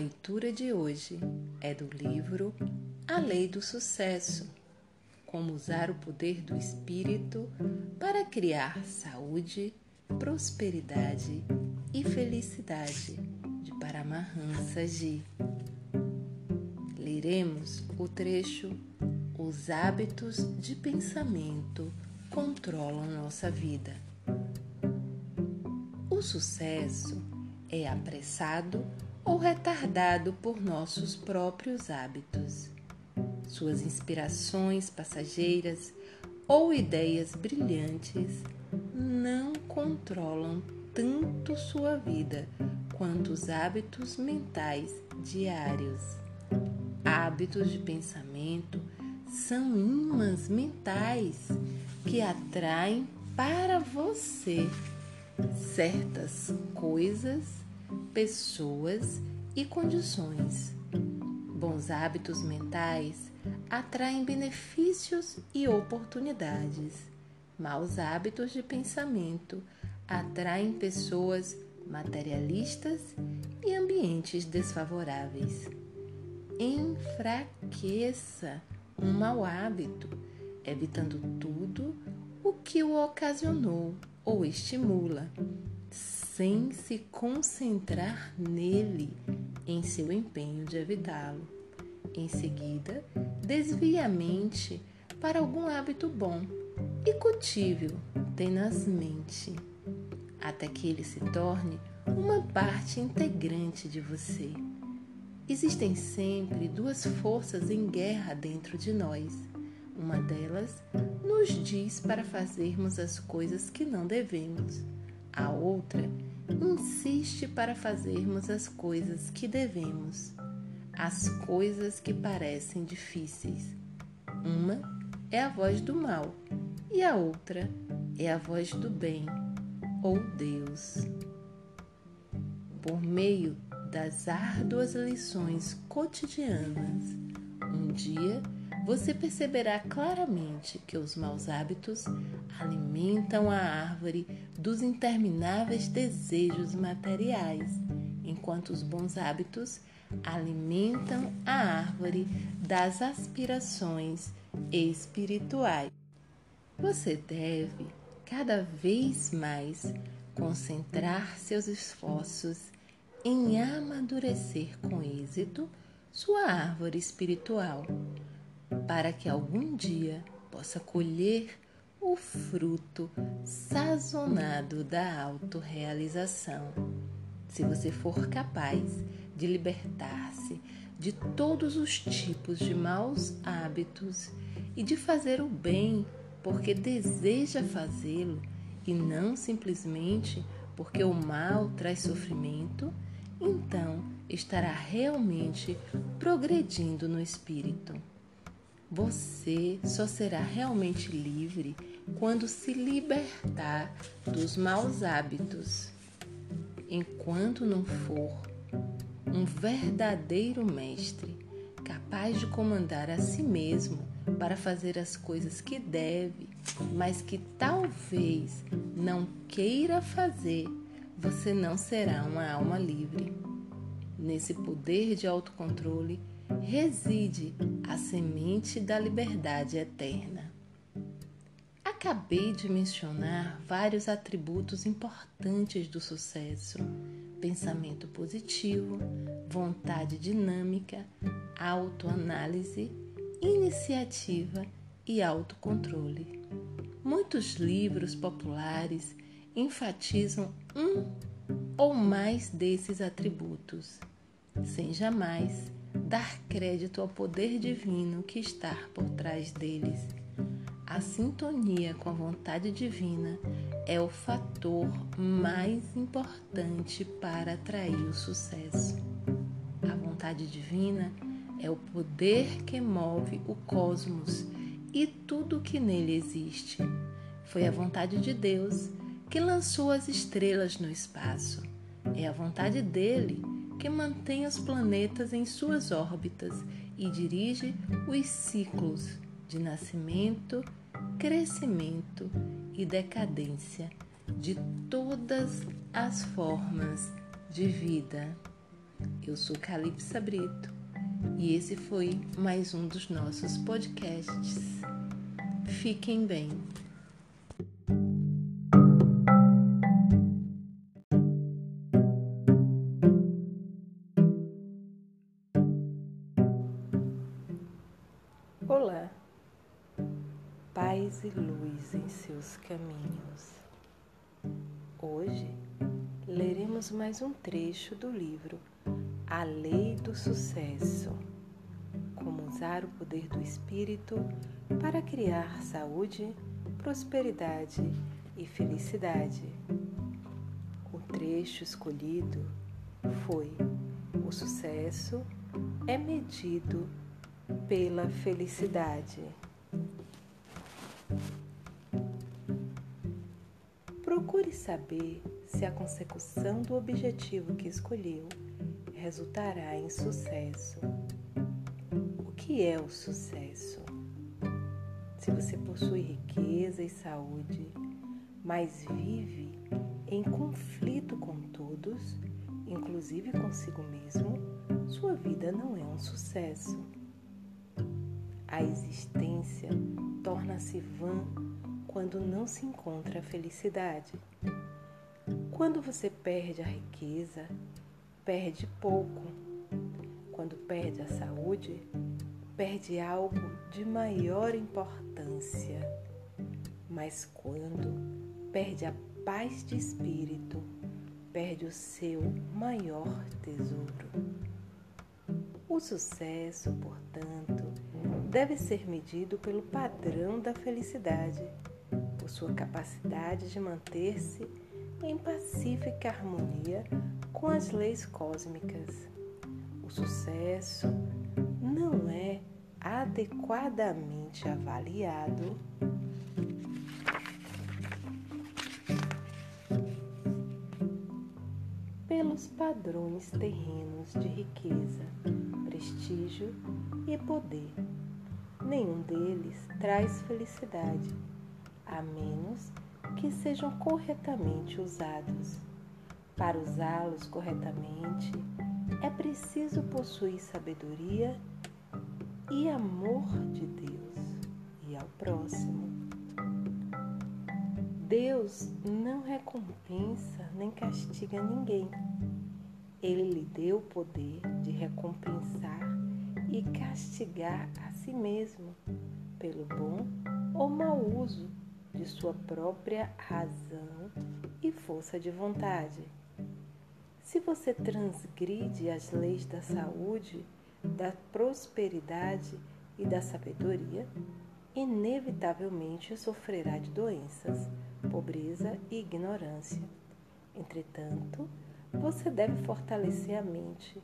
Leitura de hoje é do livro A Lei do Sucesso: Como usar o poder do espírito para criar saúde, prosperidade e felicidade, de Paramahansa Ji. Leremos o trecho Os hábitos de pensamento controlam nossa vida. O sucesso é apressado ou retardado por nossos próprios hábitos. Suas inspirações passageiras ou ideias brilhantes não controlam tanto sua vida quanto os hábitos mentais diários. Hábitos de pensamento são imãs mentais que atraem para você certas coisas pessoas e condições. Bons hábitos mentais atraem benefícios e oportunidades. Maus hábitos de pensamento atraem pessoas materialistas e ambientes desfavoráveis. Enfraqueça um mau hábito, evitando tudo o que o ocasionou ou estimula sem se concentrar nele em seu empenho de evitá-lo. Em seguida, desvie a mente para algum hábito bom e cultive-o tenazmente, até que ele se torne uma parte integrante de você. Existem sempre duas forças em guerra dentro de nós. Uma delas nos diz para fazermos as coisas que não devemos. A outra insiste para fazermos as coisas que devemos, as coisas que parecem difíceis. Uma é a voz do mal e a outra é a voz do bem ou Deus. Por meio das árduas lições cotidianas, um dia você perceberá claramente que os maus hábitos alimentam a árvore dos intermináveis desejos materiais, enquanto os bons hábitos alimentam a árvore das aspirações espirituais. Você deve cada vez mais concentrar seus esforços em amadurecer com êxito sua árvore espiritual para que algum dia possa colher o fruto sazonado da autorrealização. Se você for capaz de libertar-se de todos os tipos de maus hábitos e de fazer o bem porque deseja fazê-lo e não simplesmente porque o mal traz sofrimento, então estará realmente progredindo no espírito. Você só será realmente livre quando se libertar dos maus hábitos. Enquanto não for um verdadeiro mestre, capaz de comandar a si mesmo para fazer as coisas que deve, mas que talvez não queira fazer, você não será uma alma livre. Nesse poder de autocontrole, reside a semente da liberdade eterna. Acabei de mencionar vários atributos importantes do sucesso: pensamento positivo, vontade dinâmica, autoanálise, iniciativa e autocontrole. Muitos livros populares enfatizam um ou mais desses atributos, sem jamais dar crédito ao poder divino que está por trás deles. A sintonia com a vontade divina é o fator mais importante para atrair o sucesso. A vontade divina é o poder que move o cosmos e tudo que nele existe. Foi a vontade de Deus que lançou as estrelas no espaço. É a vontade dele que mantém os planetas em suas órbitas e dirige os ciclos de nascimento, crescimento e decadência de todas as formas de vida. Eu sou Calypsa Brito e esse foi mais um dos nossos podcasts. Fiquem bem. Luz em seus caminhos. Hoje leremos mais um trecho do livro A Lei do Sucesso. Como usar o poder do Espírito para criar saúde, prosperidade e felicidade. O trecho escolhido foi: O sucesso é medido pela felicidade. Procure saber se a consecução do objetivo que escolheu resultará em sucesso. O que é o sucesso? Se você possui riqueza e saúde, mas vive em conflito com todos, inclusive consigo mesmo, sua vida não é um sucesso. A existência torna-se vã quando não se encontra a felicidade. Quando você perde a riqueza, perde pouco. Quando perde a saúde, perde algo de maior importância. Mas quando perde a paz de espírito, perde o seu maior tesouro. O sucesso, portanto, deve ser medido pelo padrão da felicidade, por sua capacidade de manter-se em pacífica harmonia com as leis cósmicas. O sucesso não é adequadamente avaliado pelos padrões terrenos de riqueza, prestígio e poder. Nenhum deles traz felicidade, a menos que sejam corretamente usados. Para usá-los corretamente, é preciso possuir sabedoria e amor de Deus e ao próximo. Deus não recompensa nem castiga ninguém. Ele lhe deu o poder de recompensar e castigar a si mesmo pelo bom ou mau uso de sua própria razão e força de vontade. Se você transgride as leis da saúde, da prosperidade e da sabedoria, inevitavelmente sofrerá de doenças, pobreza e ignorância. Entretanto, você deve fortalecer a mente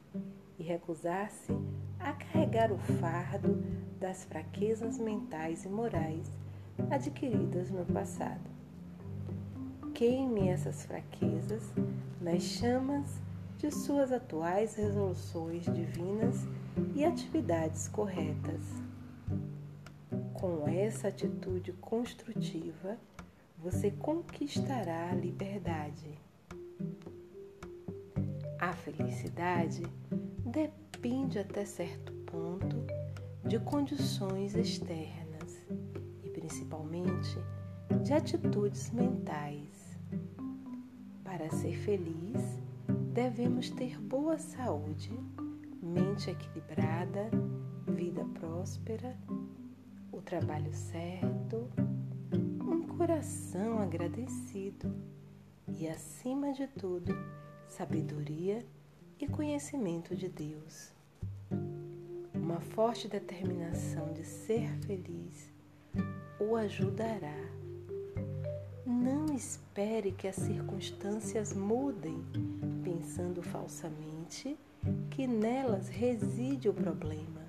e recusar-se a carregar o fardo das fraquezas mentais e morais adquiridas no passado. Queime essas fraquezas nas chamas de suas atuais resoluções divinas e atividades corretas. Com essa atitude construtiva, você conquistará a liberdade. A felicidade depende até certo ponto de condições externas principalmente de atitudes mentais. Para ser feliz, devemos ter boa saúde, mente equilibrada, vida próspera, o trabalho certo, um coração agradecido e, acima de tudo, sabedoria e conhecimento de Deus. Uma forte determinação de ser feliz o ajudará. Não espere que as circunstâncias mudem, pensando falsamente que nelas reside o problema.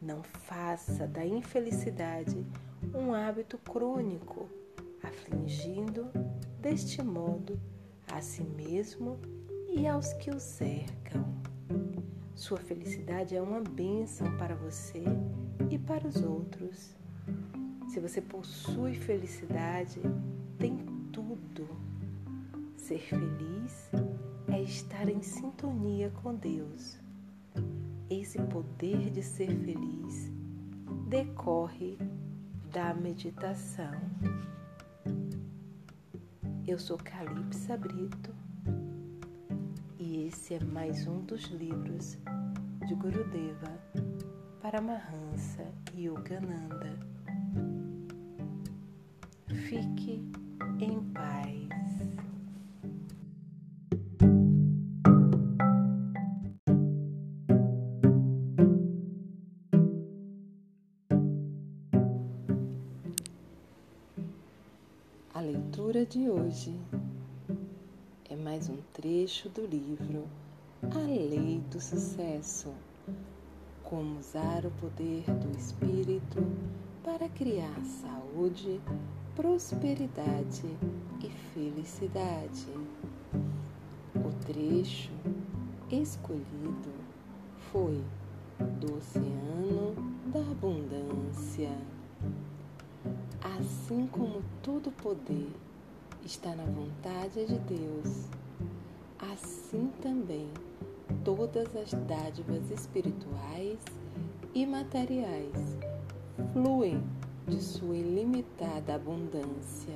Não faça da infelicidade um hábito crônico, afligindo deste modo a si mesmo e aos que o cercam. Sua felicidade é uma bênção para você e para os outros. Se você possui felicidade, tem tudo. Ser feliz é estar em sintonia com Deus. Esse poder de ser feliz decorre da meditação. Eu sou Calypsa Brito e esse é mais um dos livros de Gurudeva Paramahansa Yogananda. Fique em paz. A leitura de hoje é mais um trecho do livro A Lei do Sucesso. Como usar o poder do espírito para criar saúde, prosperidade e felicidade. O trecho escolhido foi do Oceano da Abundância. Assim como todo poder está na vontade de Deus, assim também todas as dádivas espirituais e materiais fluem de sua ilimitada abundância.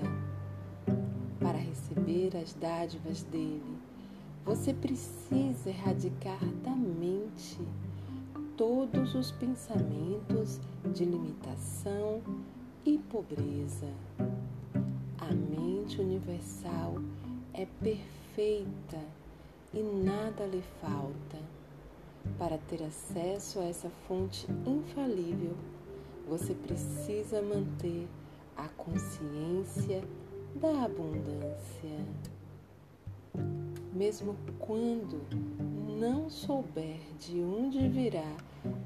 Para receber as dádivas dele, você precisa erradicar da mente todos os pensamentos de limitação e pobreza. A mente universal é perfeita e nada lhe falta. Para ter acesso a essa fonte infalível, você precisa manter a consciência da abundância. Mesmo quando não souber de onde virá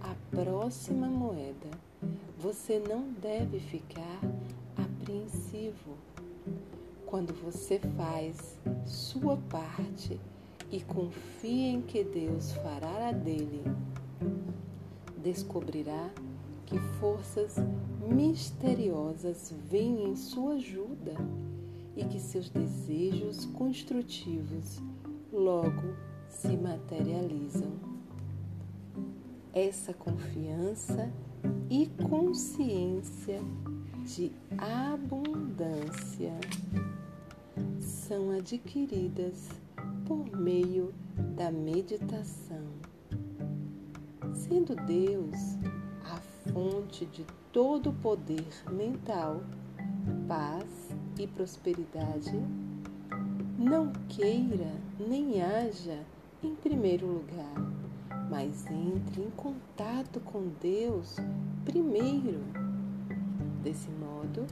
a próxima moeda, você não deve ficar apreensivo. Quando você faz sua parte e confia em que Deus fará a dele, descobrirá que forças misteriosas vêm em sua ajuda e que seus desejos construtivos logo se materializam. Essa confiança e consciência de abundância são adquiridas por meio da meditação. Sendo Deus fonte de todo o poder mental, paz e prosperidade, não queira nem haja em primeiro lugar mas entre em contato com Deus primeiro. Desse modo,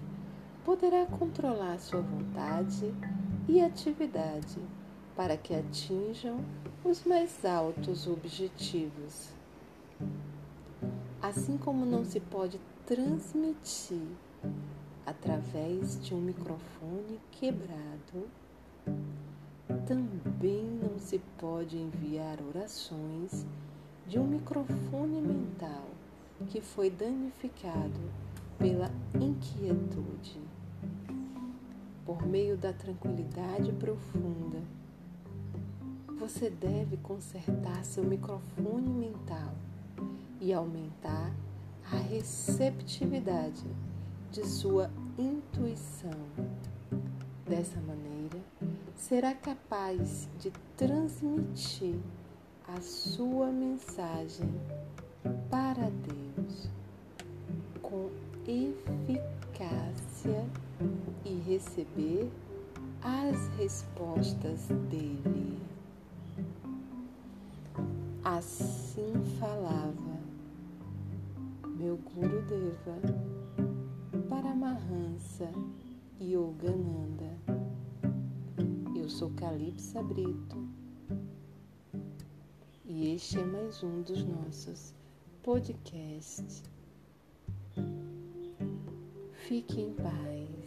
poderá controlar sua vontade e atividade para que atinjam os mais altos objetivos. Assim como não se pode transmitir através de um microfone quebrado, também não se pode enviar orações de um microfone mental que foi danificado pela inquietude. Por meio da tranquilidade profunda, você deve consertar seu microfone mental e aumentar a receptividade de sua intuição. Dessa maneira, será capaz de transmitir a sua mensagem para Deus com eficácia e receber as respostas dele. Assim meu Guru Deva Paramahansa Yogananda. Eu sou Calypsa Brito e este é mais um dos nossos podcasts. Fique em paz.